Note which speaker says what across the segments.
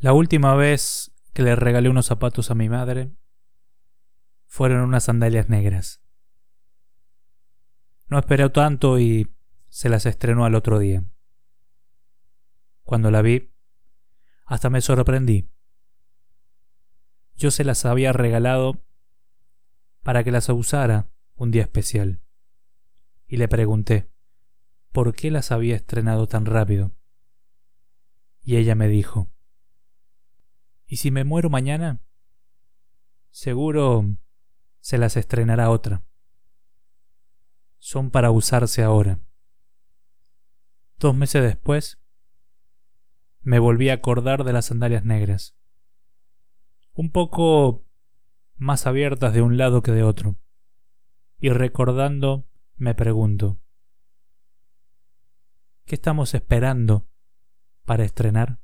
Speaker 1: La última vez que le regalé unos zapatos a mi madre fueron unas sandalias negras. No esperó tanto y se las estrenó al otro día. Cuando la vi, hasta me sorprendí. Yo se las había regalado para que las usara un día especial. Y le pregunté, ¿por qué las había estrenado tan rápido? Y ella me dijo, ¿y si me muero mañana? Seguro se las estrenará otra. Son para usarse ahora. Dos meses después, me volví a acordar de las sandalias negras. Un poco más abiertas de un lado que de otro. Y recordando, me pregunto, ¿qué estamos esperando para estrenar?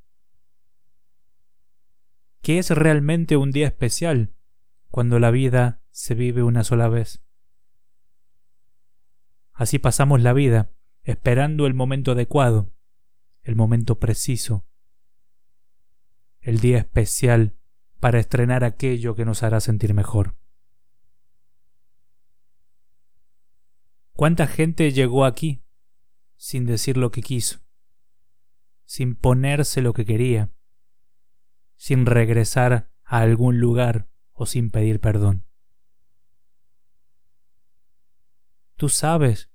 Speaker 1: ¿Qué es realmente un día especial cuando la vida se vive una sola vez? Así pasamos la vida, esperando el momento adecuado, el momento preciso, el día especial para estrenar aquello que nos hará sentir mejor. ¿Cuánta gente llegó aquí sin decir lo que quiso? sin ponerse lo que quería, sin regresar a algún lugar o sin pedir perdón. Tú sabes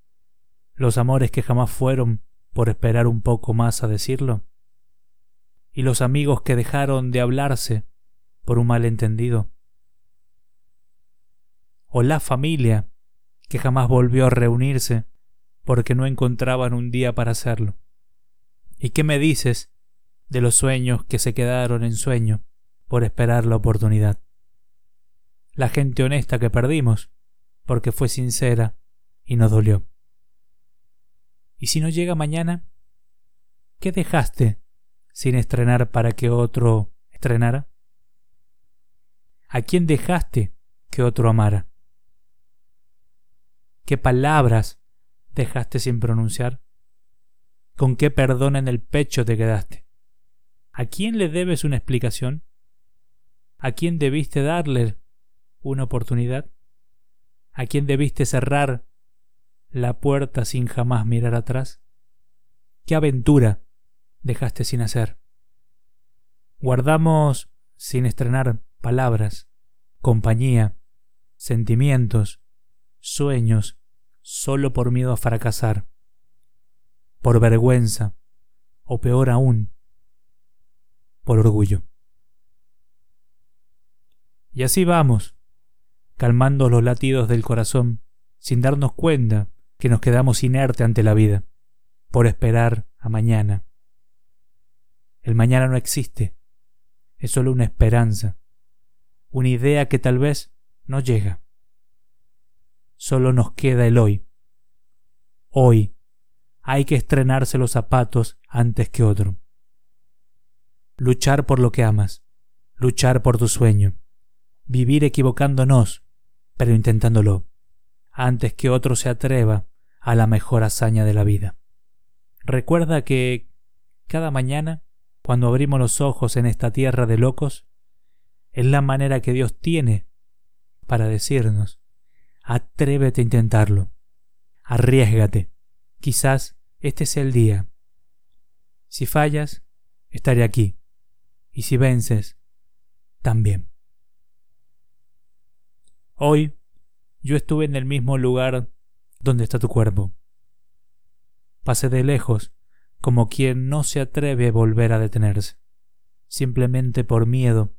Speaker 1: los amores que jamás fueron por esperar un poco más a decirlo, y los amigos que dejaron de hablarse por un malentendido, o la familia que jamás volvió a reunirse porque no encontraban un día para hacerlo. ¿Y qué me dices de los sueños que se quedaron en sueño por esperar la oportunidad? La gente honesta que perdimos porque fue sincera y nos dolió. ¿Y si no llega mañana? ¿Qué dejaste sin estrenar para que otro estrenara? ¿A quién dejaste que otro amara? ¿Qué palabras dejaste sin pronunciar? ¿Con qué perdón en el pecho te quedaste? ¿A quién le debes una explicación? ¿A quién debiste darle una oportunidad? ¿A quién debiste cerrar la puerta sin jamás mirar atrás? ¿Qué aventura dejaste sin hacer? Guardamos sin estrenar palabras, compañía, sentimientos, sueños, solo por miedo a fracasar por vergüenza, o peor aún, por orgullo. Y así vamos, calmando los latidos del corazón, sin darnos cuenta que nos quedamos inerte ante la vida, por esperar a mañana. El mañana no existe, es solo una esperanza, una idea que tal vez no llega. Solo nos queda el hoy. Hoy hay que estrenarse los zapatos antes que otro. Luchar por lo que amas, luchar por tu sueño, vivir equivocándonos, pero intentándolo, antes que otro se atreva a la mejor hazaña de la vida. Recuerda que cada mañana, cuando abrimos los ojos en esta tierra de locos, es la manera que Dios tiene para decirnos, atrévete a intentarlo, arriesgate, quizás este es el día. Si fallas, estaré aquí. Y si vences, también. Hoy yo estuve en el mismo lugar donde está tu cuerpo. Pasé de lejos, como quien no se atreve a volver a detenerse, simplemente por miedo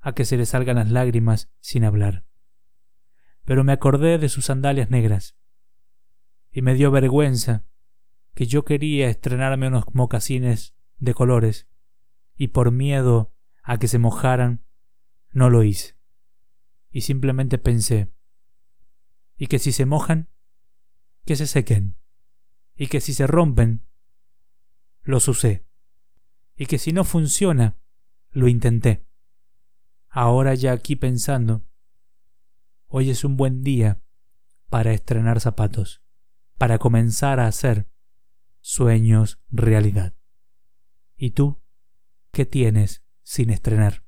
Speaker 1: a que se le salgan las lágrimas sin hablar. Pero me acordé de sus sandalias negras, y me dio vergüenza que yo quería estrenarme unos mocasines de colores y por miedo a que se mojaran no lo hice. Y simplemente pensé, y que si se mojan, que se sequen, y que si se rompen, los usé, y que si no funciona, lo intenté. Ahora ya aquí pensando, hoy es un buen día para estrenar zapatos, para comenzar a hacer sueños realidad. ¿Y tú? ¿Qué tienes sin estrenar?